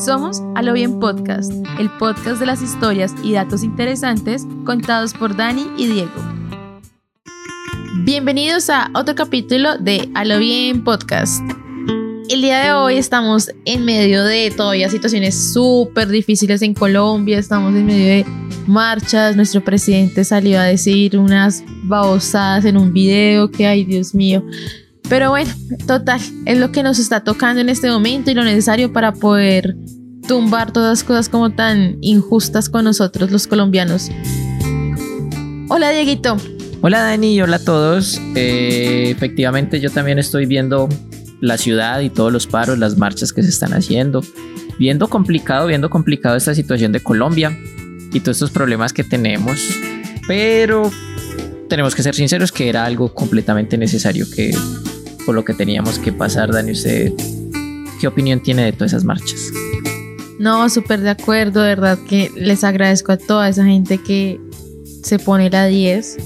Somos A Bien Podcast, el podcast de las historias y datos interesantes contados por Dani y Diego. Bienvenidos a otro capítulo de A Bien Podcast. El día de hoy estamos en medio de todavía situaciones súper difíciles en Colombia, estamos en medio de marchas, nuestro presidente salió a decir unas babosadas en un video que, ay Dios mío, pero bueno, total, es lo que nos está tocando en este momento y lo necesario para poder tumbar todas las cosas como tan injustas con nosotros los colombianos. Hola Dieguito. Hola Dani, hola a todos. Eh, efectivamente yo también estoy viendo la ciudad y todos los paros, las marchas que se están haciendo. Viendo complicado, viendo complicado esta situación de Colombia y todos estos problemas que tenemos. Pero tenemos que ser sinceros que era algo completamente necesario que por lo que teníamos que pasar. Dani, ¿usted qué opinión tiene de todas esas marchas? No, súper de acuerdo, de verdad que les agradezco a toda esa gente que se pone la 10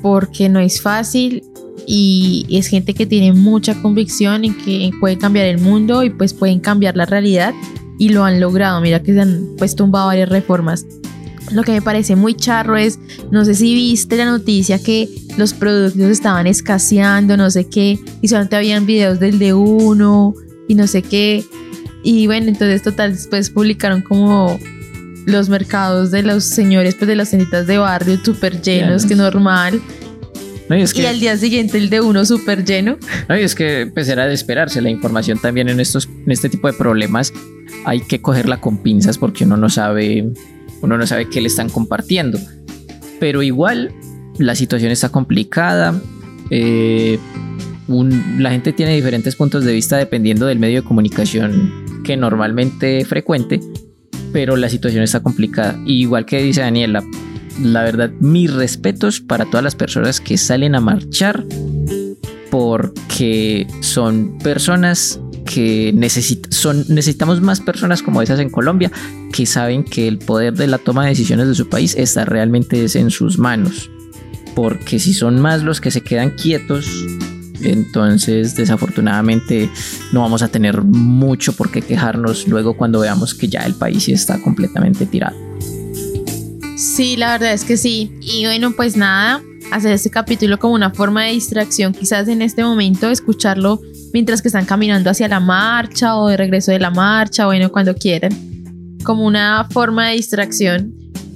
porque no es fácil y es gente que tiene mucha convicción en que puede cambiar el mundo y pues pueden cambiar la realidad y lo han logrado. Mira que se han pues tumbado varias reformas. Lo que me parece muy charro es, no sé si viste la noticia que los productos estaban escaseando, no sé qué, y solamente habían videos del de uno y no sé qué. Y bueno, entonces total, después publicaron como los mercados de los señores, pues de las tienditas de barrio súper llenos, que normal. y, al día siguiente el de uno súper lleno. No, y es que pues era de esperarse la información también en, estos, en este tipo de problemas. Hay que cogerla con pinzas porque uno no sabe, uno no sabe qué le están compartiendo. Pero igual la situación está complicada. Eh, la gente tiene diferentes puntos de vista dependiendo del medio de comunicación que normalmente frecuente, pero la situación está complicada. igual que dice Daniela, la verdad, mis respetos para todas las personas que salen a marchar porque son personas que son, necesitamos más personas como esas en Colombia que saben que el poder de la toma de decisiones de su país está realmente en sus manos. Porque si son más los que se quedan quietos entonces, desafortunadamente, no vamos a tener mucho por qué quejarnos luego cuando veamos que ya el país está completamente tirado. Sí, la verdad es que sí. Y bueno, pues nada, hacer este capítulo como una forma de distracción, quizás en este momento, escucharlo mientras que están caminando hacia la marcha o de regreso de la marcha, bueno, cuando quieran, como una forma de distracción,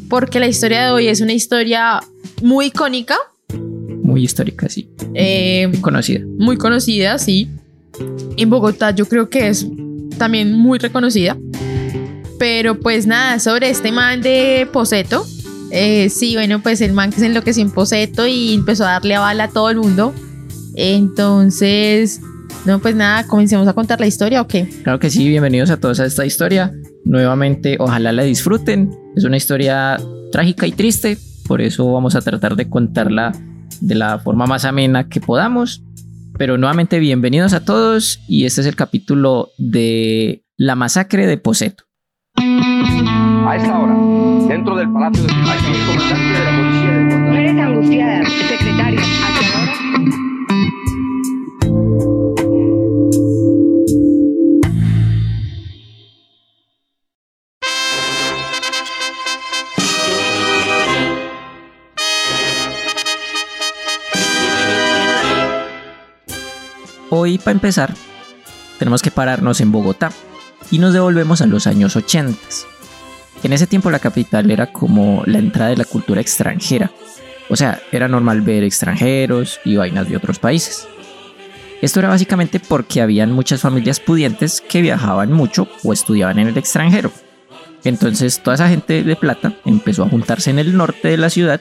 porque la historia de hoy es una historia muy icónica, muy histórica, sí. Eh, muy conocida. Muy conocida, sí. En Bogotá yo creo que es también muy reconocida. Pero pues nada, sobre este man de Poseto. Eh, sí, bueno, pues el man que se enloqueció en Poseto y empezó a darle a bala a todo el mundo. Entonces, no, pues nada, comencemos a contar la historia o qué. Claro que sí, bienvenidos a todos a esta historia. Nuevamente, ojalá la disfruten. Es una historia trágica y triste, por eso vamos a tratar de contarla de la forma más amena que podamos. Pero nuevamente bienvenidos a todos y este es el capítulo de la masacre de Poseto. A esta hora, dentro del Palacio de Justicia, el comandante de la policía de Eres angustiada, secretaria. Hoy, para empezar, tenemos que pararnos en Bogotá y nos devolvemos a los años 80. En ese tiempo la capital era como la entrada de la cultura extranjera. O sea, era normal ver extranjeros y vainas de otros países. Esto era básicamente porque habían muchas familias pudientes que viajaban mucho o estudiaban en el extranjero. Entonces toda esa gente de plata empezó a juntarse en el norte de la ciudad.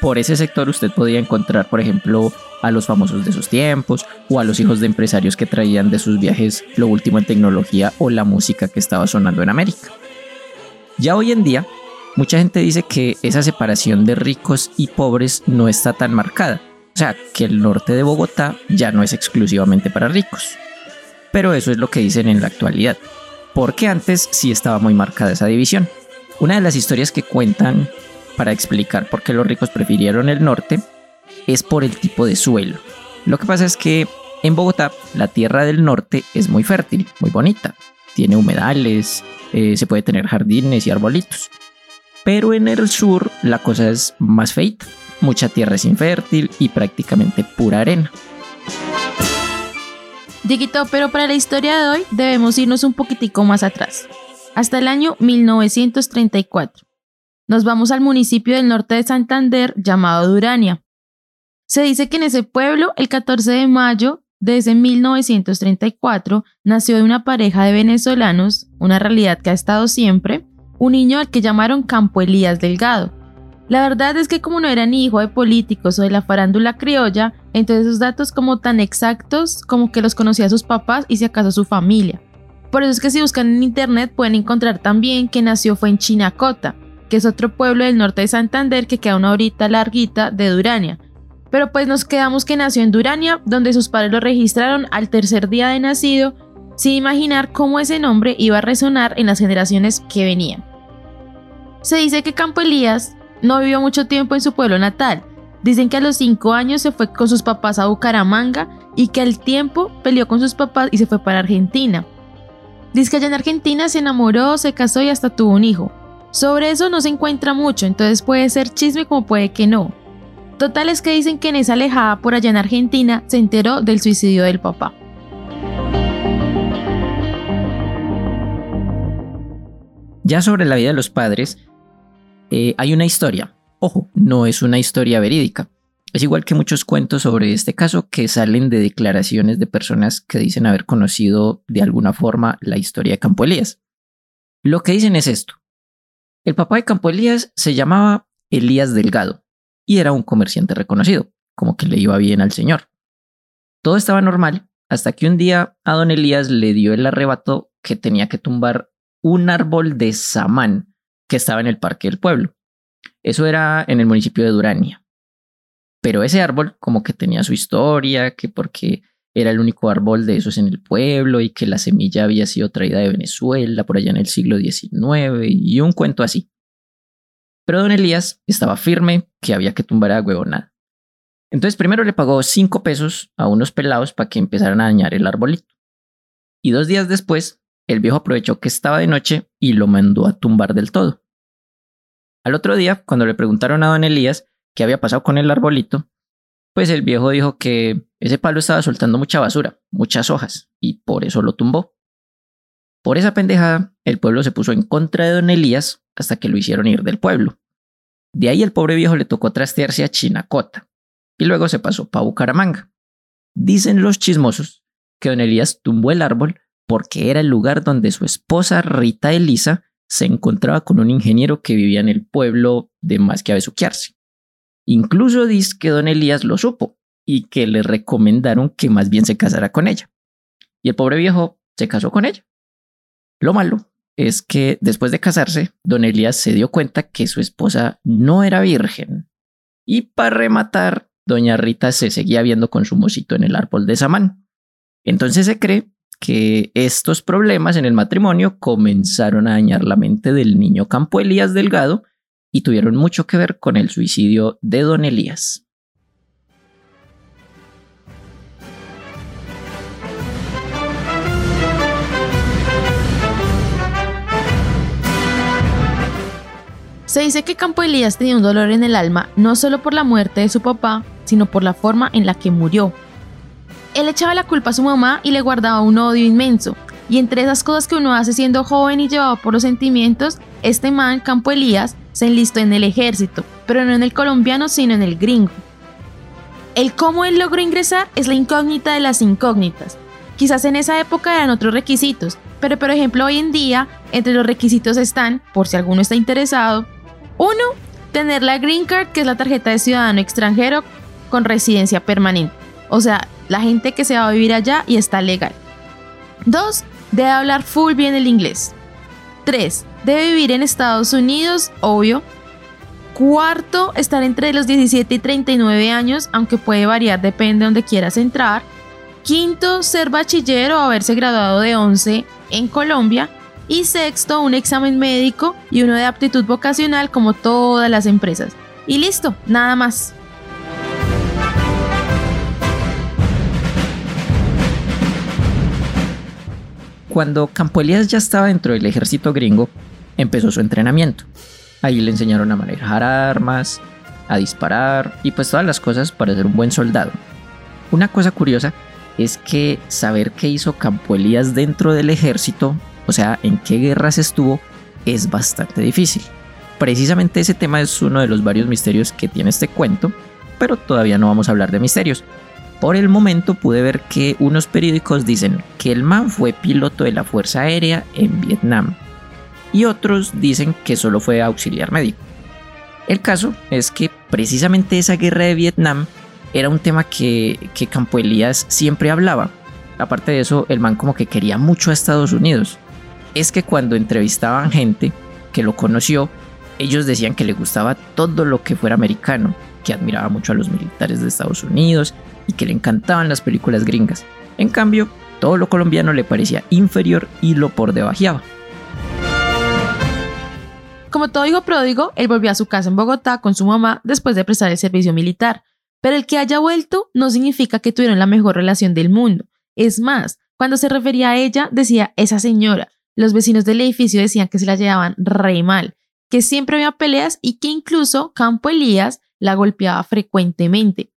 Por ese sector usted podía encontrar, por ejemplo, a los famosos de sus tiempos o a los hijos de empresarios que traían de sus viajes lo último en tecnología o la música que estaba sonando en América. Ya hoy en día, mucha gente dice que esa separación de ricos y pobres no está tan marcada, o sea, que el norte de Bogotá ya no es exclusivamente para ricos. Pero eso es lo que dicen en la actualidad, porque antes sí estaba muy marcada esa división. Una de las historias que cuentan para explicar por qué los ricos prefirieron el norte es por el tipo de suelo. Lo que pasa es que en Bogotá la tierra del norte es muy fértil, muy bonita, tiene humedales, eh, se puede tener jardines y arbolitos. Pero en el sur la cosa es más feita. Mucha tierra es infértil y prácticamente pura arena. Dieguito, pero para la historia de hoy debemos irnos un poquitico más atrás, hasta el año 1934. Nos vamos al municipio del norte de Santander llamado Durania. Se dice que en ese pueblo, el 14 de mayo de ese 1934, nació de una pareja de venezolanos, una realidad que ha estado siempre, un niño al que llamaron Campo Elías Delgado. La verdad es que como no era ni hijo de políticos o de la farándula criolla, entonces esos datos como tan exactos como que los conocía sus papás y si acaso su familia. Por eso es que si buscan en internet pueden encontrar también que nació fue en Chinacota, que es otro pueblo del norte de Santander que queda una horita larguita de Durania. Pero pues nos quedamos que nació en Durania, donde sus padres lo registraron al tercer día de nacido, sin imaginar cómo ese nombre iba a resonar en las generaciones que venían. Se dice que Campo Elías no vivió mucho tiempo en su pueblo natal. Dicen que a los 5 años se fue con sus papás a Bucaramanga y que al tiempo peleó con sus papás y se fue para Argentina. Dice que allá en Argentina se enamoró, se casó y hasta tuvo un hijo. Sobre eso no se encuentra mucho, entonces puede ser chisme como puede que no. Total es que dicen que en esa alejada por allá en Argentina se enteró del suicidio del papá. Ya sobre la vida de los padres, eh, hay una historia. Ojo, no es una historia verídica. Es igual que muchos cuentos sobre este caso que salen de declaraciones de personas que dicen haber conocido de alguna forma la historia de Campo Elías. Lo que dicen es esto. El papá de Campo Elías se llamaba Elías Delgado y era un comerciante reconocido, como que le iba bien al señor. Todo estaba normal hasta que un día a don Elías le dio el arrebato que tenía que tumbar un árbol de samán que estaba en el parque del pueblo. Eso era en el municipio de Durania. Pero ese árbol como que tenía su historia, que porque era el único árbol de esos en el pueblo y que la semilla había sido traída de Venezuela por allá en el siglo XIX y un cuento así. Pero don Elías estaba firme que había que tumbar a huevonada. Entonces primero le pagó cinco pesos a unos pelados para que empezaran a dañar el arbolito. Y dos días después, el viejo aprovechó que estaba de noche y lo mandó a tumbar del todo. Al otro día, cuando le preguntaron a don Elías qué había pasado con el arbolito, pues el viejo dijo que ese palo estaba soltando mucha basura, muchas hojas, y por eso lo tumbó. Por esa pendejada, el pueblo se puso en contra de don Elías hasta que lo hicieron ir del pueblo. De ahí el pobre viejo le tocó trastearse a Chinacota, y luego se pasó para Bucaramanga. Dicen los chismosos que don Elías tumbó el árbol porque era el lugar donde su esposa Rita Elisa se encontraba con un ingeniero que vivía en el pueblo de más que a besuquearse. Incluso dice que don Elías lo supo y que le recomendaron que más bien se casara con ella. Y el pobre viejo se casó con ella. Lo malo es que después de casarse, don Elías se dio cuenta que su esposa no era virgen. Y para rematar, doña Rita se seguía viendo con su mocito en el árbol de Samán. Entonces se cree que estos problemas en el matrimonio comenzaron a dañar la mente del niño Campo Elías Delgado y tuvieron mucho que ver con el suicidio de don Elías. Se dice que Campo Elías tenía un dolor en el alma no solo por la muerte de su papá, sino por la forma en la que murió, él echaba la culpa a su mamá y le guardaba un odio inmenso. Y entre esas cosas que uno hace siendo joven y llevado por los sentimientos, este man, Campo Elías, se enlistó en el ejército, pero no en el colombiano, sino en el gringo. El cómo él logró ingresar es la incógnita de las incógnitas. Quizás en esa época eran otros requisitos, pero por ejemplo hoy en día, entre los requisitos están, por si alguno está interesado, uno, tener la Green Card, que es la tarjeta de ciudadano extranjero con residencia permanente. O sea, la gente que se va a vivir allá y está legal. 2. Debe hablar full bien el inglés. 3. Debe vivir en Estados Unidos, obvio. Cuarto, estar entre los 17 y 39 años, aunque puede variar, depende de donde quieras entrar. Quinto, ser bachiller o haberse graduado de 11 en Colombia. Y sexto, un examen médico y uno de aptitud vocacional como todas las empresas. Y listo, nada más. Cuando Campo Elías ya estaba dentro del ejército gringo, empezó su entrenamiento. Ahí le enseñaron a manejar armas, a disparar y pues todas las cosas para ser un buen soldado. Una cosa curiosa es que saber qué hizo Campo Elías dentro del ejército, o sea, en qué guerras estuvo, es bastante difícil. Precisamente ese tema es uno de los varios misterios que tiene este cuento, pero todavía no vamos a hablar de misterios. Por el momento pude ver que unos periódicos dicen que el man fue piloto de la Fuerza Aérea en Vietnam y otros dicen que solo fue auxiliar médico. El caso es que precisamente esa guerra de Vietnam era un tema que, que Campo Elías siempre hablaba. Aparte de eso, el man como que quería mucho a Estados Unidos. Es que cuando entrevistaban gente que lo conoció, ellos decían que le gustaba todo lo que fuera americano, que admiraba mucho a los militares de Estados Unidos y que le encantaban las películas gringas. En cambio, todo lo colombiano le parecía inferior y lo por debajeaba. Como todo hijo pródigo, él volvió a su casa en Bogotá con su mamá después de prestar el servicio militar. Pero el que haya vuelto no significa que tuvieron la mejor relación del mundo. Es más, cuando se refería a ella, decía esa señora. Los vecinos del edificio decían que se la llevaban re mal, que siempre había peleas y que incluso Campo Elías la golpeaba frecuentemente.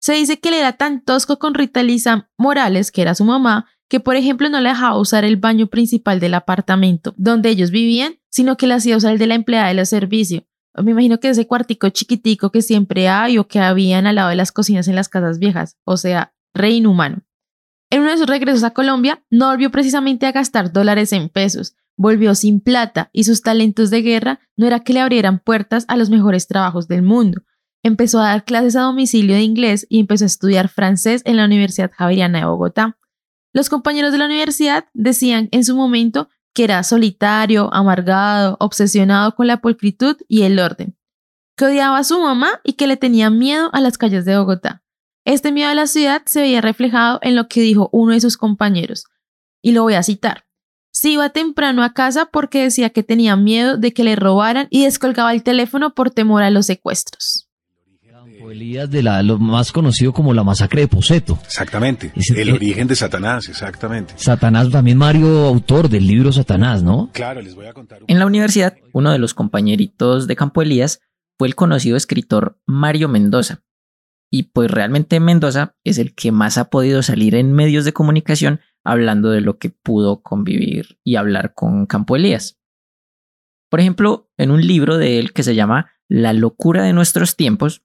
Se dice que él era tan tosco con Rita Lisa Morales, que era su mamá, que por ejemplo no le dejaba usar el baño principal del apartamento donde ellos vivían, sino que le hacía usar el de la empleada de los servicios. Me imagino que ese cuartico chiquitico que siempre hay o que habían al lado de las cocinas en las casas viejas, o sea, re inhumano. En uno de sus regresos a Colombia, no volvió precisamente a gastar dólares en pesos, volvió sin plata y sus talentos de guerra no era que le abrieran puertas a los mejores trabajos del mundo. Empezó a dar clases a domicilio de inglés y empezó a estudiar francés en la Universidad Javeriana de Bogotá. Los compañeros de la universidad decían en su momento que era solitario, amargado, obsesionado con la pulcritud y el orden, que odiaba a su mamá y que le tenía miedo a las calles de Bogotá. Este miedo a la ciudad se veía reflejado en lo que dijo uno de sus compañeros, y lo voy a citar. Se iba temprano a casa porque decía que tenía miedo de que le robaran y descolgaba el teléfono por temor a los secuestros. Elías de la, lo más conocido como la masacre de Poseto. Exactamente. El eh, origen de Satanás, exactamente. Satanás, también Mario, autor del libro Satanás, ¿no? Claro, les voy a contar. un- En la universidad, uno de los compañeritos de Campo Elías fue el conocido escritor Mario Mendoza. Y pues realmente Mendoza es el que más ha podido salir en medios de comunicación hablando de lo que pudo convivir y hablar con Campo Elías. Por ejemplo, en un libro de él que se llama La locura de nuestros tiempos,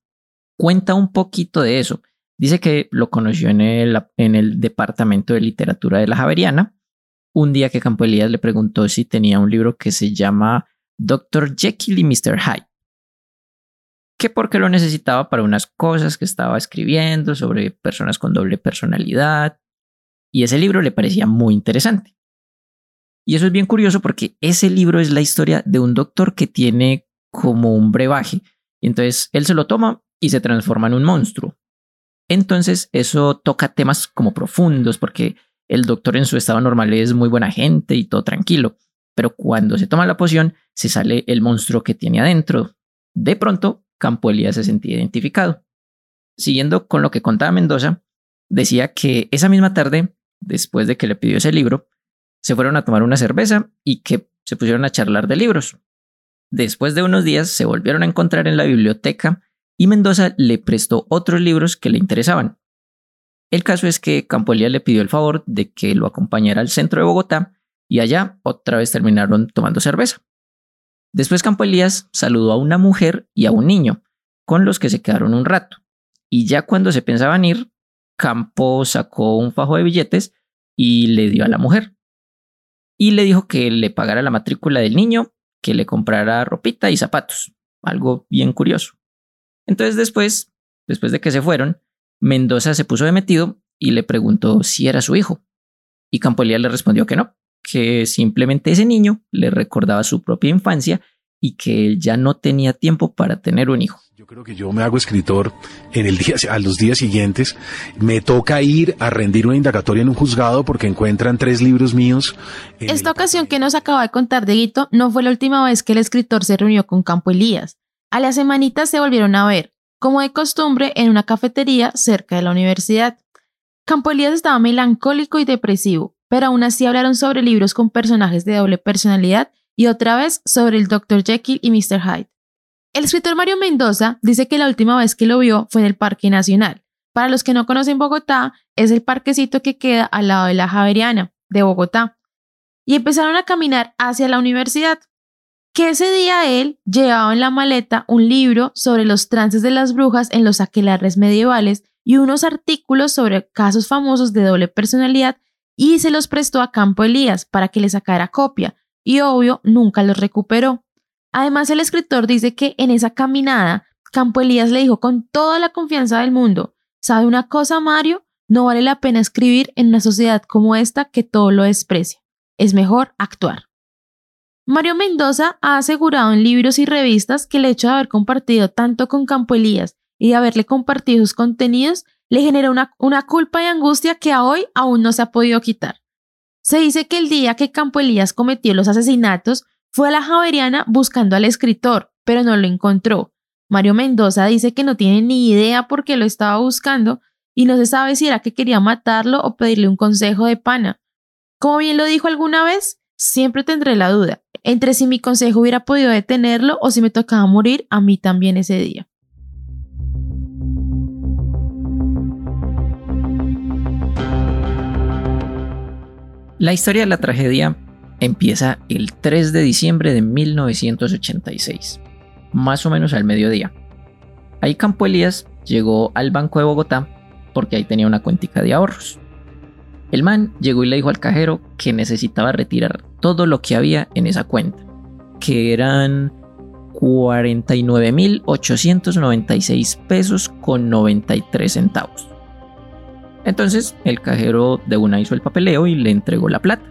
cuenta un poquito de eso. Dice que lo conoció en el, en el Departamento de Literatura de la Javeriana, un día que Campo Elías le preguntó si tenía un libro que se llama Dr. Jekyll y Mr. Hyde, que porque lo necesitaba para unas cosas que estaba escribiendo sobre personas con doble personalidad, y ese libro le parecía muy interesante. Y eso es bien curioso porque ese libro es la historia de un doctor que tiene como un brebaje, y entonces él se lo toma y se transforma en un monstruo. Entonces eso toca temas como profundos porque el doctor en su estado normal es muy buena gente y todo tranquilo, pero cuando se toma la poción se sale el monstruo que tiene adentro. De pronto, Campo Elías se sentía identificado. Siguiendo con lo que contaba Mendoza, decía que esa misma tarde, después de que le pidió ese libro, se fueron a tomar una cerveza y que se pusieron a charlar de libros. Después de unos días se volvieron a encontrar en la biblioteca y Mendoza le prestó otros libros que le interesaban. El caso es que Campo Elías le pidió el favor de que lo acompañara al centro de Bogotá y allá otra vez terminaron tomando cerveza. Después Campo Elías saludó a una mujer y a un niño, con los que se quedaron un rato. Y ya cuando se pensaban ir, Campo sacó un fajo de billetes y le dio a la mujer. Y le dijo que le pagara la matrícula del niño, que le comprara ropita y zapatos. Algo bien curioso. Entonces después, después de que se fueron, Mendoza se puso de metido y le preguntó si era su hijo. Y Campo Elías le respondió que no, que simplemente ese niño le recordaba su propia infancia y que él ya no tenía tiempo para tener un hijo. Yo creo que yo me hago escritor en el día, a los días siguientes. Me toca ir a rendir una indagatoria en un juzgado porque encuentran tres libros míos. Esta el- ocasión que nos acaba de contar Dieguito no fue la última vez que el escritor se reunió con Campo Elías. A las semanitas se volvieron a ver, como de costumbre, en una cafetería cerca de la universidad. Campo Elías estaba melancólico y depresivo, pero aún así hablaron sobre libros con personajes de doble personalidad y otra vez sobre el Dr. Jekyll y Mr. Hyde. El escritor Mario Mendoza dice que la última vez que lo vio fue en el Parque Nacional. Para los que no conocen Bogotá, es el parquecito que queda al lado de la Javeriana de Bogotá. Y empezaron a caminar hacia la universidad. Que ese día él llevaba en la maleta un libro sobre los trances de las brujas en los aquelarres medievales y unos artículos sobre casos famosos de doble personalidad y se los prestó a Campo Elías para que le sacara copia y obvio nunca los recuperó. Además el escritor dice que en esa caminada Campo Elías le dijo con toda la confianza del mundo, ¿sabe una cosa Mario? No vale la pena escribir en una sociedad como esta que todo lo desprecia. Es mejor actuar. Mario Mendoza ha asegurado en libros y revistas que el hecho de haber compartido tanto con Campo Elías y de haberle compartido sus contenidos le generó una, una culpa y angustia que a hoy aún no se ha podido quitar. Se dice que el día que Campo Elías cometió los asesinatos fue a la Javeriana buscando al escritor, pero no lo encontró. Mario Mendoza dice que no tiene ni idea por qué lo estaba buscando y no se sabe si era que quería matarlo o pedirle un consejo de pana. Como bien lo dijo alguna vez, siempre tendré la duda entre si mi consejo hubiera podido detenerlo o si me tocaba morir a mí también ese día. La historia de la tragedia empieza el 3 de diciembre de 1986, más o menos al mediodía. Ahí Campo Elías llegó al Banco de Bogotá porque ahí tenía una cuentica de ahorros. El man llegó y le dijo al cajero que necesitaba retirar todo lo que había en esa cuenta, que eran 49.896 pesos con 93 centavos. Entonces el cajero de una hizo el papeleo y le entregó la plata.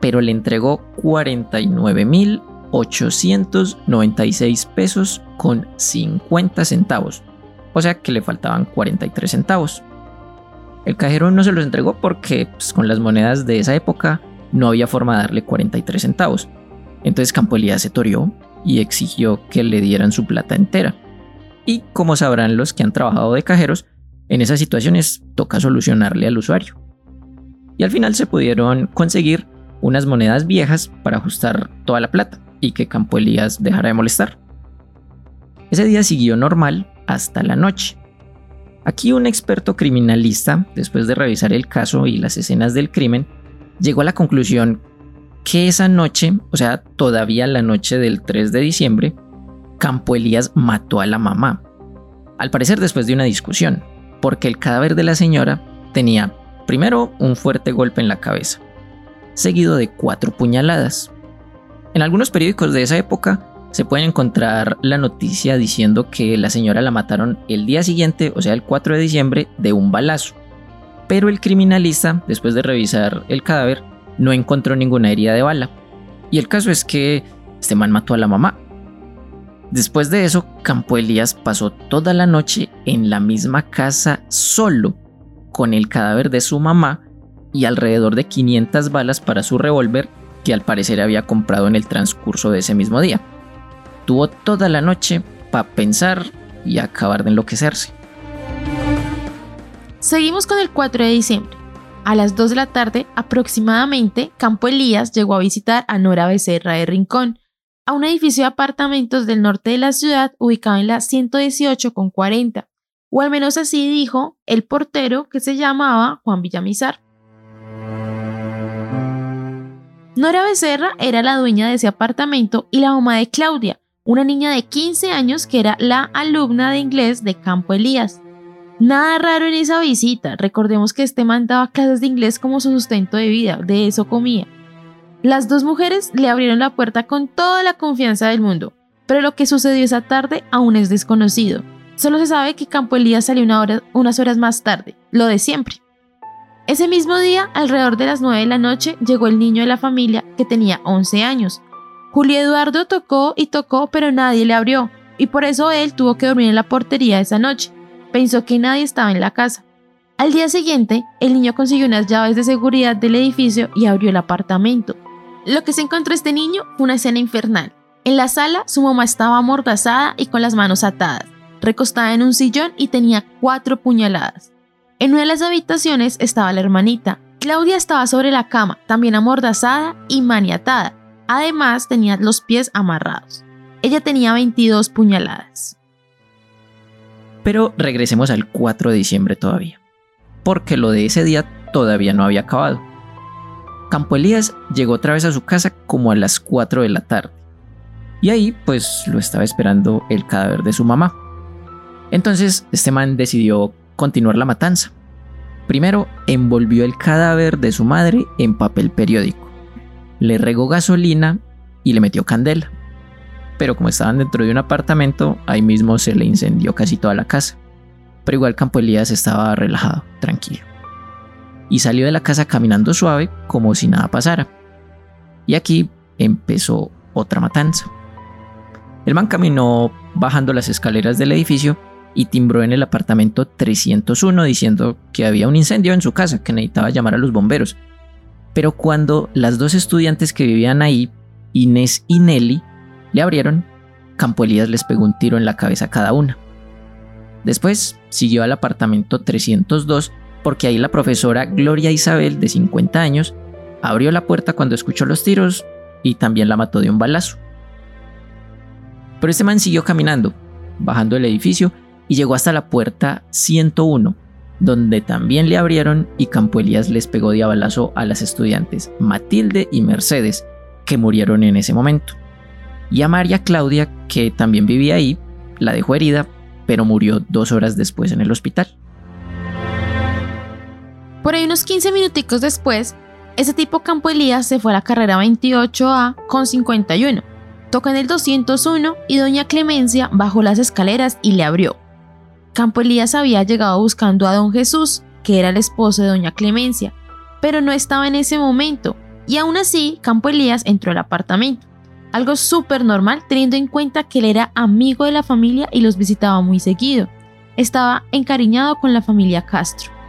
Pero le entregó 49.896 pesos con 50 centavos. O sea que le faltaban 43 centavos. El cajero no se los entregó porque pues, con las monedas de esa época no había forma de darle 43 centavos. Entonces Campo se torió y exigió que le dieran su plata entera. Y como sabrán los que han trabajado de cajeros, en esas situaciones toca solucionarle al usuario. Y al final se pudieron conseguir unas monedas viejas para ajustar toda la plata y que Campo Elías dejara de molestar. Ese día siguió normal hasta la noche. Aquí un experto criminalista, después de revisar el caso y las escenas del crimen, llegó a la conclusión que esa noche, o sea, todavía la noche del 3 de diciembre, Campo Elías mató a la mamá. Al parecer después de una discusión porque el cadáver de la señora tenía primero un fuerte golpe en la cabeza, seguido de cuatro puñaladas. En algunos periódicos de esa época se puede encontrar la noticia diciendo que la señora la mataron el día siguiente, o sea el 4 de diciembre, de un balazo. Pero el criminalista, después de revisar el cadáver, no encontró ninguna herida de bala. Y el caso es que este man mató a la mamá, Después de eso, Campo Elías pasó toda la noche en la misma casa solo, con el cadáver de su mamá y alrededor de 500 balas para su revólver que al parecer había comprado en el transcurso de ese mismo día. Tuvo toda la noche para pensar y acabar de enloquecerse. Seguimos con el 4 de diciembre. A las 2 de la tarde aproximadamente, Campo Elías llegó a visitar a Nora Becerra de Rincón, a un edificio de apartamentos del norte de la ciudad ubicado en la 118 con 40, o al menos así dijo el portero que se llamaba Juan Villamizar. Nora Becerra era la dueña de ese apartamento y la mamá de Claudia, una niña de 15 años que era la alumna de inglés de Campo Elías. Nada raro en esa visita, recordemos que este mandaba clases de inglés como su sustento de vida, de eso comía. Las dos mujeres le abrieron la puerta con toda la confianza del mundo, pero lo que sucedió esa tarde aún es desconocido. Solo se sabe que Campo Elías salió unas horas más tarde, lo de siempre. Ese mismo día, alrededor de las 9 de la noche, llegó el niño de la familia que tenía 11 años. Julio Eduardo tocó y tocó, pero nadie le abrió, y por eso él tuvo que dormir en la portería esa noche. Pensó que nadie estaba en la casa. Al día siguiente, el niño consiguió unas llaves de seguridad del edificio y abrió el apartamento. Lo que se encontró este niño fue una escena infernal. En la sala, su mamá estaba amordazada y con las manos atadas, recostada en un sillón y tenía cuatro puñaladas. En una de las habitaciones estaba la hermanita, Claudia estaba sobre la cama, también amordazada y maniatada. Además, tenía los pies amarrados. Ella tenía 22 puñaladas. Pero regresemos al 4 de diciembre todavía, porque lo de ese día todavía no había acabado. Campo Elías llegó otra vez a su casa como a las 4 de la tarde. Y ahí pues lo estaba esperando el cadáver de su mamá. Entonces este man decidió continuar la matanza. Primero envolvió el cadáver de su madre en papel periódico. Le regó gasolina y le metió candela. Pero como estaban dentro de un apartamento, ahí mismo se le incendió casi toda la casa. Pero igual Campo Elías estaba relajado, tranquilo. Y salió de la casa caminando suave como si nada pasara. Y aquí empezó otra matanza. El man caminó bajando las escaleras del edificio y timbró en el apartamento 301 diciendo que había un incendio en su casa, que necesitaba llamar a los bomberos. Pero cuando las dos estudiantes que vivían ahí, Inés y Nelly, le abrieron, Campo Elías les pegó un tiro en la cabeza a cada una. Después siguió al apartamento 302 porque ahí la profesora Gloria Isabel, de 50 años, abrió la puerta cuando escuchó los tiros y también la mató de un balazo. Pero este man siguió caminando, bajando el edificio y llegó hasta la puerta 101, donde también le abrieron y Campo Elías les pegó de balazo a las estudiantes Matilde y Mercedes, que murieron en ese momento. Y a María Claudia, que también vivía ahí, la dejó herida, pero murió dos horas después en el hospital. Por ahí unos 15 minuticos después, ese tipo Campo Elías se fue a la carrera 28A con 51. Toca en el 201 y doña Clemencia bajó las escaleras y le abrió. Campo Elías había llegado buscando a don Jesús, que era el esposo de doña Clemencia, pero no estaba en ese momento, y aún así Campo Elías entró al apartamento. Algo súper normal teniendo en cuenta que él era amigo de la familia y los visitaba muy seguido. Estaba encariñado con la familia Castro.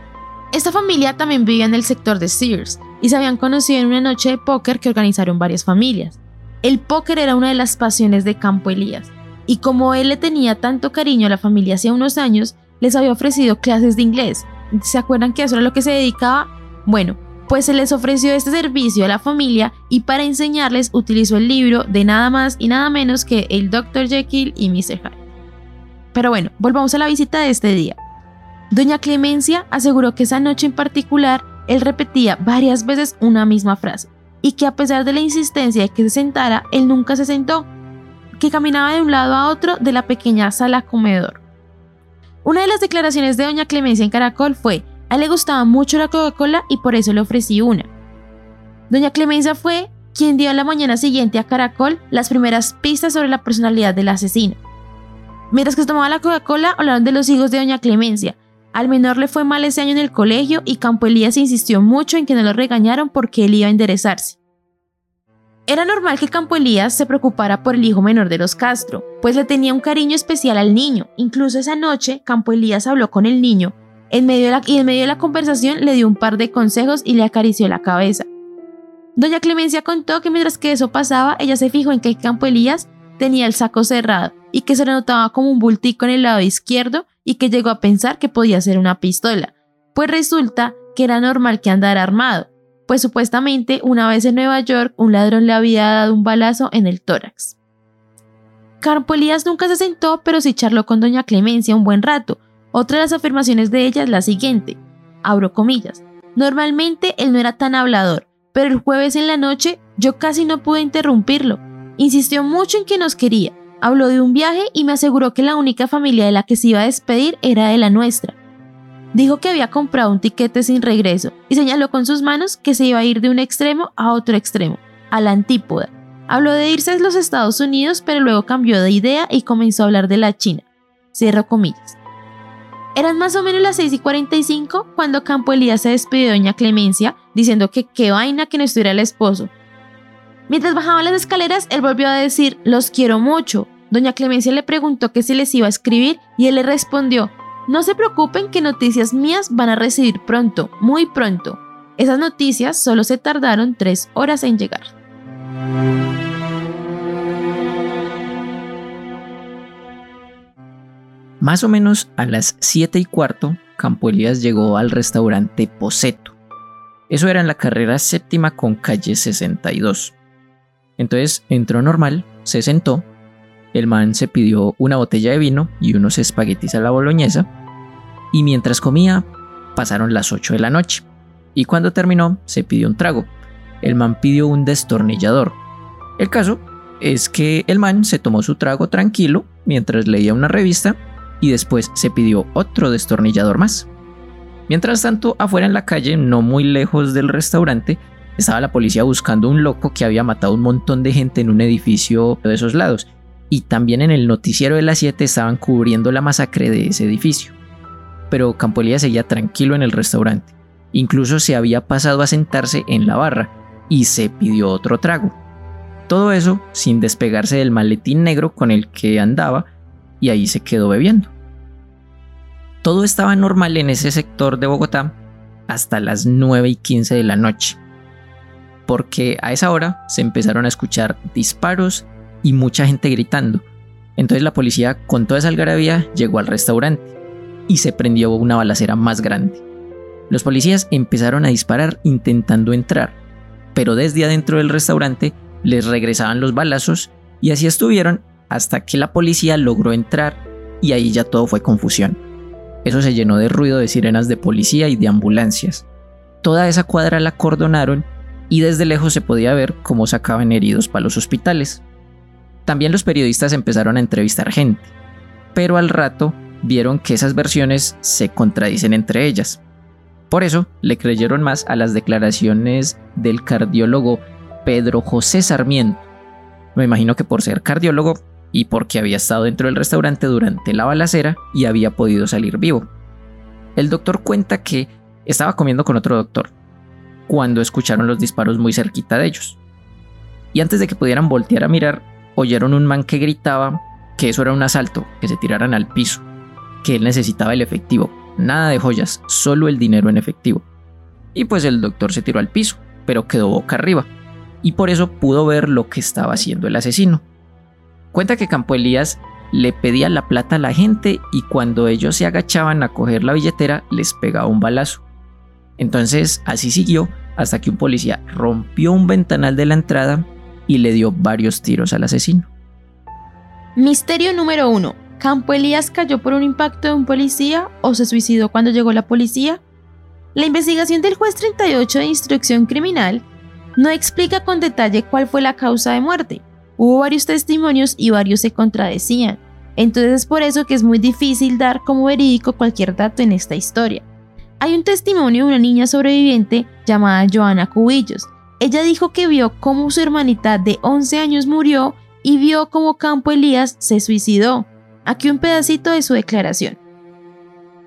Esta familia también vivía en el sector de Sears y se habían conocido en una noche de póker que organizaron varias familias. El póker era una de las pasiones de Campo Elías y como él le tenía tanto cariño a la familia hace unos años, les había ofrecido clases de inglés. ¿Se acuerdan que eso era lo que se dedicaba? Bueno, pues se les ofreció este servicio a la familia y para enseñarles utilizó el libro de nada más y nada menos que el Dr. Jekyll y Mr. Hyde. Pero bueno, volvamos a la visita de este día. Doña Clemencia aseguró que esa noche en particular él repetía varias veces una misma frase y que a pesar de la insistencia de que se sentara, él nunca se sentó que caminaba de un lado a otro de la pequeña sala comedor. Una de las declaraciones de doña Clemencia en Caracol fue, a él le gustaba mucho la Coca-Cola y por eso le ofrecí una. Doña Clemencia fue quien dio a la mañana siguiente a Caracol las primeras pistas sobre la personalidad del asesino. Mientras que se tomaba la Coca-Cola, hablaron de los hijos de doña Clemencia. Al menor le fue mal ese año en el colegio y Campo Elías insistió mucho en que no lo regañaron porque él iba a enderezarse. Era normal que Campo Elías se preocupara por el hijo menor de los Castro, pues le tenía un cariño especial al niño. Incluso esa noche, Campo Elías habló con el niño en medio de la, y en medio de la conversación le dio un par de consejos y le acarició la cabeza. Doña Clemencia contó que mientras que eso pasaba, ella se fijó en que Campo Elías tenía el saco cerrado y que se le notaba como un bultico en el lado izquierdo y que llegó a pensar que podía ser una pistola, pues resulta que era normal que andara armado, pues supuestamente una vez en Nueva York un ladrón le había dado un balazo en el tórax. Campo Elías nunca se sentó, pero sí charló con doña Clemencia un buen rato. Otra de las afirmaciones de ella es la siguiente, abro comillas, normalmente él no era tan hablador, pero el jueves en la noche yo casi no pude interrumpirlo. Insistió mucho en que nos quería, habló de un viaje y me aseguró que la única familia de la que se iba a despedir era de la nuestra. Dijo que había comprado un tiquete sin regreso y señaló con sus manos que se iba a ir de un extremo a otro extremo, a la antípoda. Habló de irse a los Estados Unidos, pero luego cambió de idea y comenzó a hablar de la China. Cierro comillas. Eran más o menos las 6 y 45 cuando Campo Elías se despidió de Doña Clemencia, diciendo que qué vaina que no estuviera el esposo. Mientras bajaban las escaleras, él volvió a decir, los quiero mucho. Doña Clemencia le preguntó que si les iba a escribir y él le respondió, no se preocupen que noticias mías van a recibir pronto, muy pronto. Esas noticias solo se tardaron tres horas en llegar. Más o menos a las 7 y cuarto, Campo Elías llegó al restaurante Poseto. Eso era en la carrera séptima con calle 62. Entonces entró normal, se sentó, el man se pidió una botella de vino y unos espaguetis a la boloñesa, y mientras comía pasaron las 8 de la noche, y cuando terminó se pidió un trago. El man pidió un destornillador. El caso es que el man se tomó su trago tranquilo mientras leía una revista y después se pidió otro destornillador más. Mientras tanto, afuera en la calle, no muy lejos del restaurante, estaba la policía buscando un loco que había matado un montón de gente en un edificio de esos lados. Y también en el noticiero de las 7 estaban cubriendo la masacre de ese edificio. Pero Campo Elías seguía tranquilo en el restaurante. Incluso se había pasado a sentarse en la barra y se pidió otro trago. Todo eso sin despegarse del maletín negro con el que andaba y ahí se quedó bebiendo. Todo estaba normal en ese sector de Bogotá hasta las 9 y 15 de la noche, porque a esa hora se empezaron a escuchar disparos y mucha gente gritando. Entonces la policía con toda esa algarabía llegó al restaurante y se prendió una balacera más grande. Los policías empezaron a disparar intentando entrar, pero desde adentro del restaurante les regresaban los balazos y así estuvieron hasta que la policía logró entrar y ahí ya todo fue confusión. Eso se llenó de ruido de sirenas de policía y de ambulancias. Toda esa cuadra la cordonaron y desde lejos se podía ver cómo sacaban heridos para los hospitales. También los periodistas empezaron a entrevistar gente, pero al rato vieron que esas versiones se contradicen entre ellas. Por eso le creyeron más a las declaraciones del cardiólogo Pedro José Sarmiento. Me imagino que por ser cardiólogo y porque había estado dentro del restaurante durante la balacera y había podido salir vivo. El doctor cuenta que estaba comiendo con otro doctor cuando escucharon los disparos muy cerquita de ellos. Y antes de que pudieran voltear a mirar, oyeron un man que gritaba que eso era un asalto, que se tiraran al piso, que él necesitaba el efectivo, nada de joyas, solo el dinero en efectivo. Y pues el doctor se tiró al piso, pero quedó boca arriba, y por eso pudo ver lo que estaba haciendo el asesino. Cuenta que Campo Elías le pedía la plata a la gente y cuando ellos se agachaban a coger la billetera les pegaba un balazo. Entonces así siguió hasta que un policía rompió un ventanal de la entrada y le dio varios tiros al asesino. Misterio número 1. ¿Campo Elías cayó por un impacto de un policía o se suicidó cuando llegó la policía? La investigación del juez 38 de instrucción criminal no explica con detalle cuál fue la causa de muerte, Hubo varios testimonios y varios se contradecían. Entonces es por eso que es muy difícil dar como verídico cualquier dato en esta historia. Hay un testimonio de una niña sobreviviente llamada Joana Cubillos. Ella dijo que vio cómo su hermanita de 11 años murió y vio cómo Campo Elías se suicidó. Aquí un pedacito de su declaración.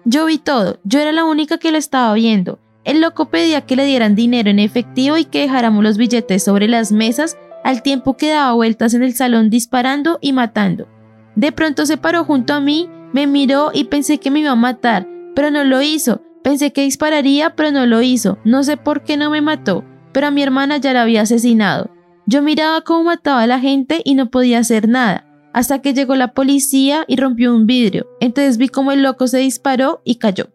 Yo vi todo, yo era la única que lo estaba viendo. El loco pedía que le dieran dinero en efectivo y que dejáramos los billetes sobre las mesas al tiempo que daba vueltas en el salón disparando y matando. De pronto se paró junto a mí, me miró y pensé que me iba a matar, pero no lo hizo. Pensé que dispararía, pero no lo hizo. No sé por qué no me mató, pero a mi hermana ya la había asesinado. Yo miraba cómo mataba a la gente y no podía hacer nada, hasta que llegó la policía y rompió un vidrio. Entonces vi cómo el loco se disparó y cayó.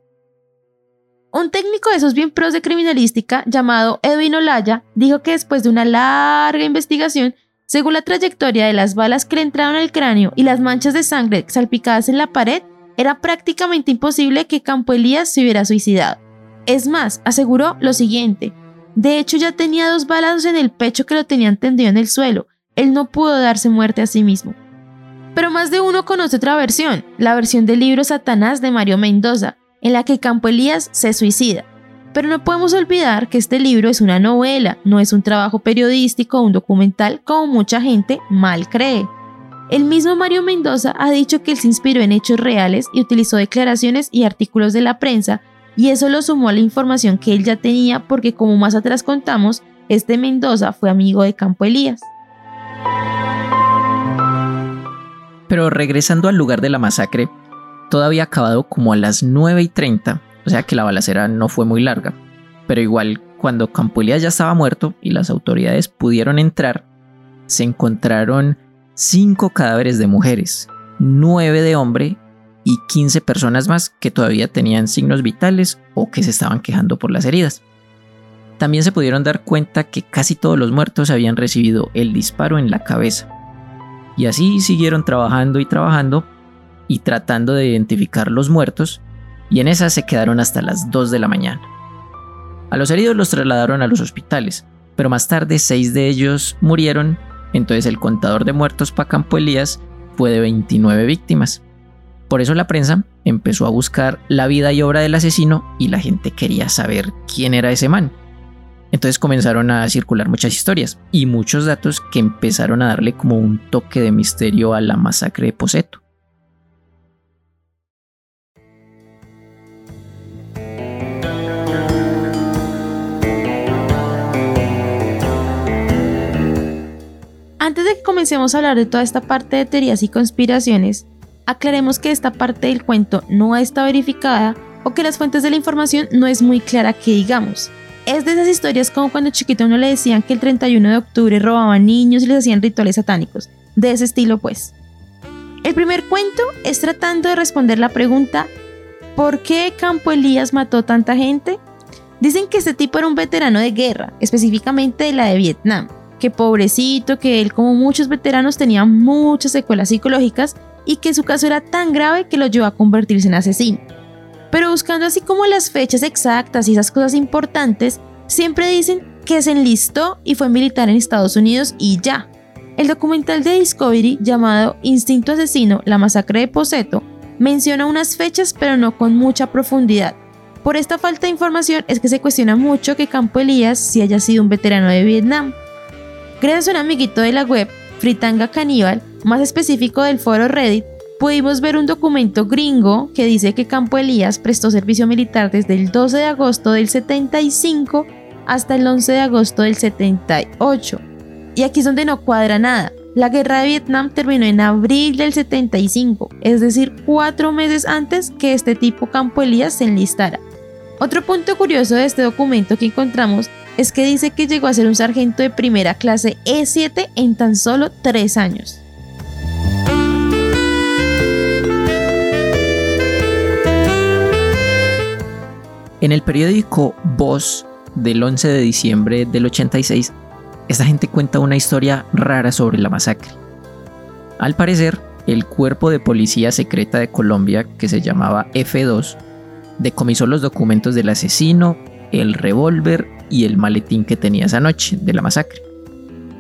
Un técnico de esos bien pros de criminalística, llamado Edwin Olaya, dijo que después de una larga investigación, según la trayectoria de las balas que le entraron al cráneo y las manchas de sangre salpicadas en la pared, era prácticamente imposible que Campo Elías se hubiera suicidado. Es más, aseguró lo siguiente. De hecho, ya tenía dos balas en el pecho que lo tenían tendido en el suelo. Él no pudo darse muerte a sí mismo. Pero más de uno conoce otra versión, la versión del libro Satanás de Mario Mendoza, en la que Campo Elías se suicida. Pero no podemos olvidar que este libro es una novela, no es un trabajo periodístico o un documental como mucha gente mal cree. El mismo Mario Mendoza ha dicho que él se inspiró en hechos reales y utilizó declaraciones y artículos de la prensa, y eso lo sumó a la información que él ya tenía porque como más atrás contamos, este Mendoza fue amigo de Campo Elías. Pero regresando al lugar de la masacre, todo había acabado como a las 9 y 30, o sea que la balacera no fue muy larga. Pero igual, cuando Elías ya estaba muerto y las autoridades pudieron entrar, se encontraron 5 cadáveres de mujeres, 9 de hombre y 15 personas más que todavía tenían signos vitales o que se estaban quejando por las heridas. También se pudieron dar cuenta que casi todos los muertos habían recibido el disparo en la cabeza. Y así siguieron trabajando y trabajando y tratando de identificar los muertos, y en esas se quedaron hasta las 2 de la mañana. A los heridos los trasladaron a los hospitales, pero más tarde seis de ellos murieron, entonces el contador de muertos para Campo Elías fue de 29 víctimas. Por eso la prensa empezó a buscar la vida y obra del asesino y la gente quería saber quién era ese man. Entonces comenzaron a circular muchas historias y muchos datos que empezaron a darle como un toque de misterio a la masacre de Poseto. Antes de que comencemos a hablar de toda esta parte de teorías y conspiraciones, aclaremos que esta parte del cuento no está verificada o que las fuentes de la información no es muy clara que digamos. Es de esas historias como cuando chiquito uno le decían que el 31 de octubre robaban niños y les hacían rituales satánicos. De ese estilo pues. El primer cuento es tratando de responder la pregunta ¿Por qué Campo Elías mató tanta gente? Dicen que este tipo era un veterano de guerra, específicamente de la de Vietnam, que pobrecito, que él como muchos veteranos tenía muchas secuelas psicológicas y que su caso era tan grave que lo llevó a convertirse en asesino. Pero buscando así como las fechas exactas y esas cosas importantes, siempre dicen que se enlistó y fue militar en Estados Unidos y ya. El documental de Discovery llamado Instinto Asesino, la masacre de Poseto, menciona unas fechas pero no con mucha profundidad. Por esta falta de información es que se cuestiona mucho que Campo Elías si haya sido un veterano de Vietnam. Gracias a un amiguito de la web, Fritanga Caníbal, más específico del foro Reddit, pudimos ver un documento gringo que dice que Campo Elías prestó servicio militar desde el 12 de agosto del 75 hasta el 11 de agosto del 78. Y aquí es donde no cuadra nada. La guerra de Vietnam terminó en abril del 75, es decir, cuatro meses antes que este tipo Campo Elías se enlistara. Otro punto curioso de este documento que encontramos es que dice que llegó a ser un sargento de primera clase E7 en tan solo tres años. En el periódico Voz del 11 de diciembre del 86, esta gente cuenta una historia rara sobre la masacre. Al parecer, el cuerpo de policía secreta de Colombia, que se llamaba F2, decomisó los documentos del asesino, el revólver y el maletín que tenía esa noche de la masacre.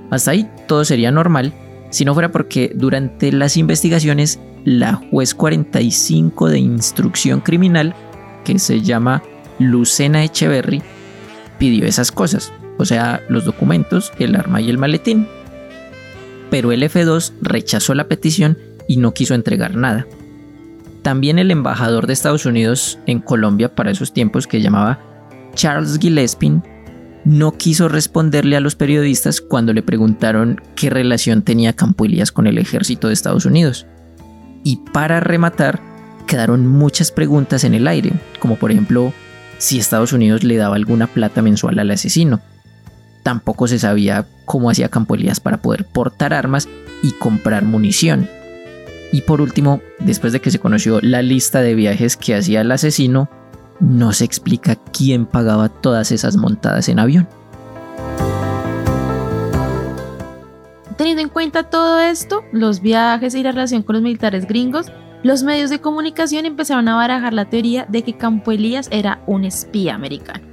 Hasta ahí todo sería normal si no fuera porque durante las investigaciones la juez 45 de instrucción criminal, que se llama Lucena Echeverry, pidió esas cosas, o sea, los documentos, el arma y el maletín. Pero el F2 rechazó la petición y no quiso entregar nada. También el embajador de Estados Unidos en Colombia para esos tiempos, que llamaba Charles Gillespie, no quiso responderle a los periodistas cuando le preguntaron qué relación tenía Campo con el ejército de Estados Unidos. Y para rematar, quedaron muchas preguntas en el aire, como por ejemplo si Estados Unidos le daba alguna plata mensual al asesino. Tampoco se sabía cómo hacía Campo para poder portar armas y comprar munición. Y por último, después de que se conoció la lista de viajes que hacía el asesino, no se explica quién pagaba todas esas montadas en avión. Teniendo en cuenta todo esto, los viajes y la relación con los militares gringos, los medios de comunicación empezaron a barajar la teoría de que Campo Elías era un espía americano.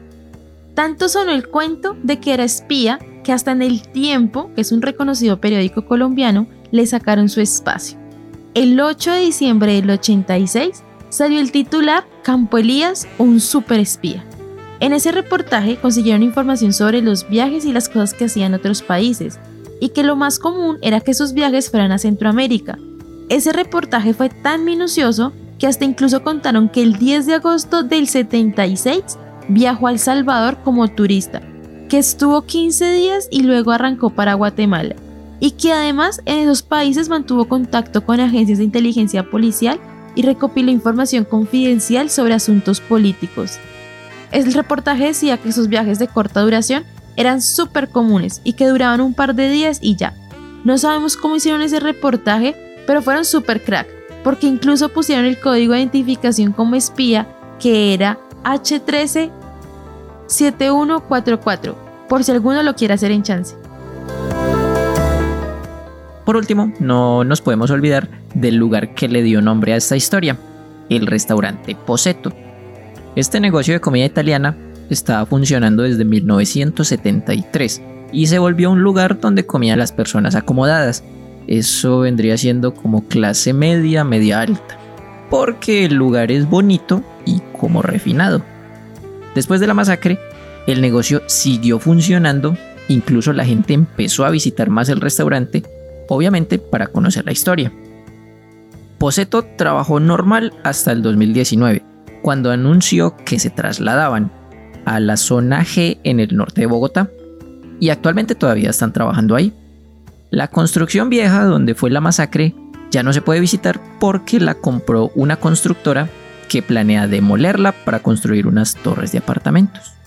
Tanto sonó el cuento de que era espía que hasta en El Tiempo, que es un reconocido periódico colombiano, le sacaron su espacio. El 8 de diciembre del 86, salió el titular Campo Elías, un superespía. En ese reportaje consiguieron información sobre los viajes y las cosas que hacían otros países, y que lo más común era que sus viajes fueran a Centroamérica. Ese reportaje fue tan minucioso que hasta incluso contaron que el 10 de agosto del 76 viajó a El Salvador como turista, que estuvo 15 días y luego arrancó para Guatemala, y que además en esos países mantuvo contacto con agencias de inteligencia policial y recopiló información confidencial sobre asuntos políticos. El reportaje decía que sus viajes de corta duración eran súper comunes y que duraban un par de días y ya. No sabemos cómo hicieron ese reportaje, pero fueron súper crack, porque incluso pusieron el código de identificación como espía, que era H13 7144, por si alguno lo quiere hacer en chance. Por último, no nos podemos olvidar del lugar que le dio nombre a esta historia, el restaurante Poseto. Este negocio de comida italiana estaba funcionando desde 1973 y se volvió un lugar donde comían las personas acomodadas. Eso vendría siendo como clase media, media alta, porque el lugar es bonito y como refinado. Después de la masacre, el negocio siguió funcionando, incluso la gente empezó a visitar más el restaurante, obviamente para conocer la historia. Poseto trabajó normal hasta el 2019, cuando anunció que se trasladaban a la zona G en el norte de Bogotá y actualmente todavía están trabajando ahí. La construcción vieja donde fue la masacre ya no se puede visitar porque la compró una constructora que planea demolerla para construir unas torres de apartamentos.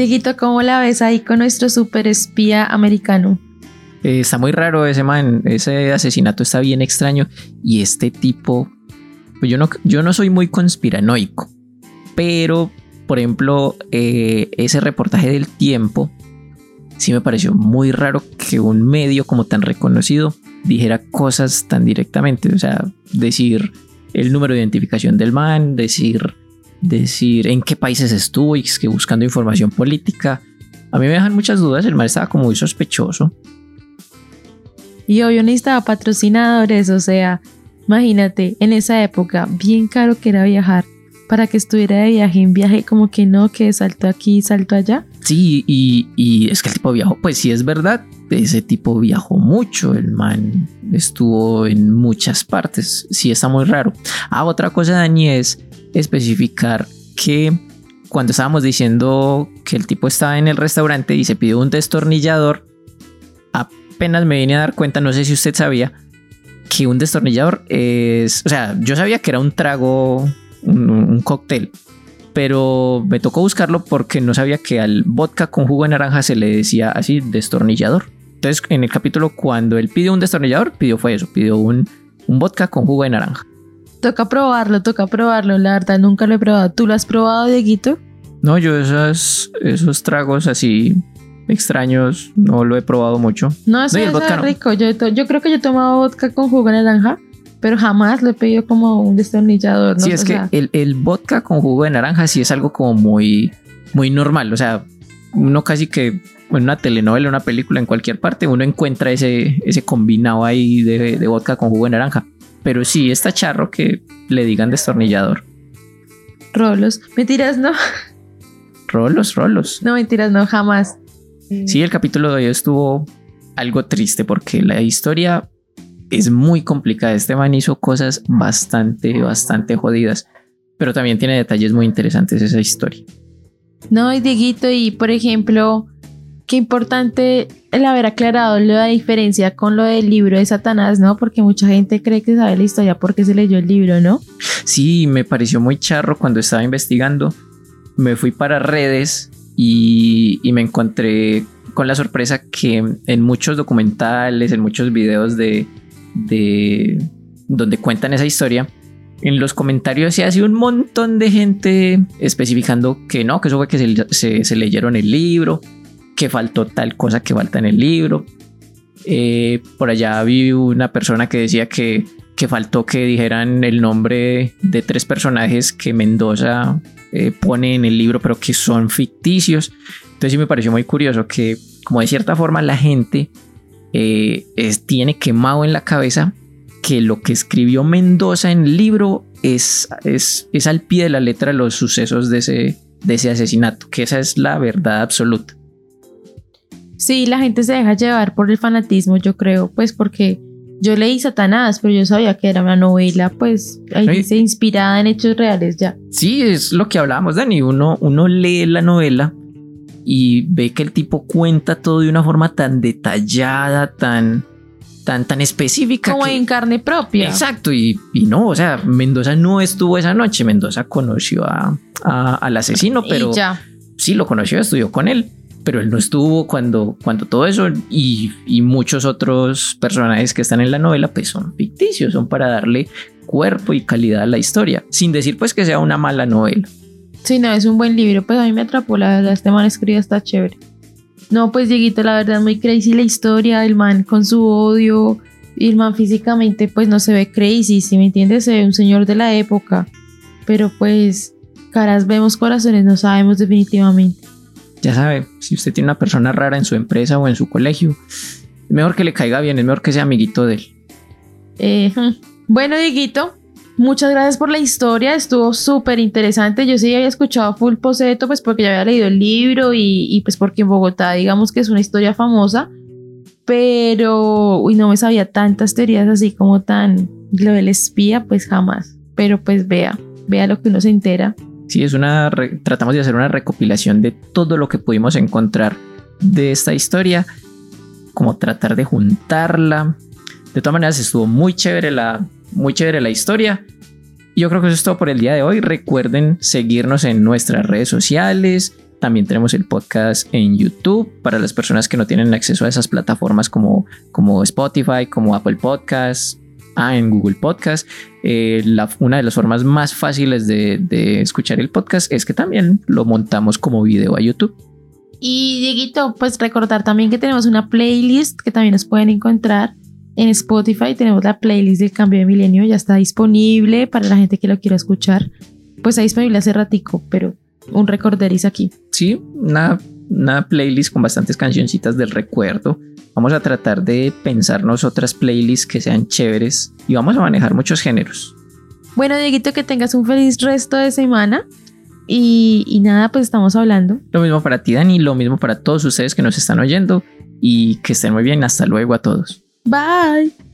Dieguito, ¿cómo la ves ahí con nuestro super espía americano? Eh, está muy raro ese man, ese asesinato está bien extraño y este tipo, pues yo no, yo no soy muy conspiranoico, pero por ejemplo eh, ese reportaje del tiempo sí me pareció muy raro que un medio como tan reconocido dijera cosas tan directamente, o sea, decir el número de identificación del man, decir decir en qué países estuvo y que buscando información política. A mí me dejan muchas dudas, el man estaba como muy sospechoso. Y obvio necesitaba patrocinadores, o sea, imagínate, en esa época, bien caro que era viajar, para que estuviera de viaje en viaje, como que no, que salto aquí, salto allá. Sí, y, y es que el tipo viajó, pues sí es verdad, ese tipo viajó mucho, el man estuvo en muchas partes, sí está muy raro. Ah, otra cosa, Dani, es especificar que cuando estábamos diciendo que el tipo estaba en el restaurante y se pidió un destornillador, apenas me vine a dar cuenta, no sé si usted sabía, que un destornillador es, o sea, yo sabía que era un trago, un, cóctel, pero me tocó buscarlo porque no sabía que al vodka con jugo de naranja se le decía así destornillador. Entonces, en el capítulo, cuando él pidió un destornillador, pidió fue eso, pidió un, un vodka con jugo de naranja. Toca probarlo, toca probarlo, la verdad nunca lo he probado. ¿Tú lo has probado, Dieguito? No, yo esos, esos tragos así extraños no lo he probado mucho. No, eso es rico. Yo, yo, creo que yo he tomado vodka con jugo de naranja, pero jamás lo he pedido como un destornillador. ¿no? Sí, es que el, el, vodka con jugo de naranja sí es algo como muy, muy normal. O sea, uno casi que en una telenovela, una película, en cualquier parte, uno encuentra ese, ese combinado ahí de, de vodka con jugo de naranja. Pero sí está charro que le digan destornillador. Rolos. Mentiras, no. Rolos, rolos. No, mentiras, no, jamás. Sí, el capítulo de hoy estuvo algo triste porque la historia es muy complicada. Este man hizo cosas bastante, bastante jodidas. Pero también tiene detalles muy interesantes esa historia. No, y Dieguito, y por ejemplo, qué importante el haber aclarado la diferencia con lo del libro de Satanás, ¿no? Porque mucha gente cree que sabe la historia porque se leyó el libro, ¿no? Sí, me pareció muy charro cuando estaba investigando. Me fui para redes y, me encontré con la sorpresa que en muchos documentales, en muchos videos de, de donde cuentan esa historia, en los comentarios se hace un montón de gente especificando que no, que eso fue que se leyeron el libro, que faltó tal cosa que falta en el libro. Eh, por allá vi una persona que decía que, que, faltó que dijeran el nombre de tres personajes que Mendoza eh, pone en el libro, pero que son ficticios. Entonces sí me pareció muy curioso que, como de cierta forma, la gente eh, tiene quemado en la cabeza que lo que escribió Mendoza en el libro es, es, es al pie de la letra los sucesos de ese, de ese asesinato, que esa es la verdad absoluta. Sí, la gente se deja llevar por el fanatismo, yo creo, pues porque yo leí Satanás, pero yo sabía que era una novela, pues ahí dice inspirada en hechos reales ya. Sí, es lo que hablábamos, Dani. Uno, uno lee la novela y ve que el tipo cuenta todo de una forma tan detallada, tan, tan, tan específica. Como que- en carne propia. Exacto, y, y no, o sea, Mendoza no estuvo esa noche, Mendoza conoció a, a- al asesino, pero sí lo conoció, estudió con él, pero él no estuvo cuando, cuando todo eso y, y muchos otros personajes que están en la novela pues son ficticios, son para darle cuerpo y calidad a la historia, sin decir pues que sea una mala novela. Sí, no, es un buen libro. Pues a mí me atrapó, la verdad. Este man escribe está chévere. No, pues Dieguito, la verdad, muy crazy la historia. El man con su odio. El man físicamente, pues no se ve crazy, si me entiendes? Se ve un señor de la época. Pero pues, caras vemos, corazones no sabemos definitivamente. Ya sabe, si usted tiene una persona rara en su empresa o en su colegio, es mejor que le caiga bien, es mejor que sea amiguito de él. Eh, hmm. bueno, Dieguito, muchas gracias por la historia. Estuvo súper interesante. Yo sí había escuchado Full Poseto, pues porque ya había leído el libro y, pues porque en Bogotá, digamos que es una historia famosa. Pero, uy, no me sabía tantas teorías así como tan lo del espía, pues jamás. Pero pues vea, vea lo que uno se entera. Sí, es una. tratamos de hacer una recopilación de todo lo que pudimos encontrar de esta historia, como tratar de juntarla. De todas maneras, estuvo muy chévere la, muy chévere la historia. Yo creo que eso es todo por el día de hoy. Recuerden seguirnos en nuestras redes sociales. También tenemos el podcast en YouTube para las personas que no tienen acceso a esas plataformas como, como Spotify, como Apple Podcasts, ah, en Google Podcast. Eh, la- una de las formas más fáciles de, de escuchar el podcast es que también lo montamos como video a YouTube. Y Dieguito, pues recordar también que tenemos una playlist que también nos pueden encontrar en Spotify. Tenemos la playlist del cambio de milenio, ya está disponible para la gente que lo quiera escuchar. Pues está disponible hace ratico, pero un recorderis aquí. Sí, una, una playlist con bastantes cancioncitas del recuerdo. Vamos a tratar de pensarnos otras playlists que sean chéveres y vamos a manejar muchos géneros. Bueno, Dieguito, que tengas un feliz resto de semana. Y, y nada, pues estamos hablando. Lo mismo para ti, Dani, lo mismo para todos ustedes que nos están oyendo y que estén muy bien. Hasta luego a todos. Bye.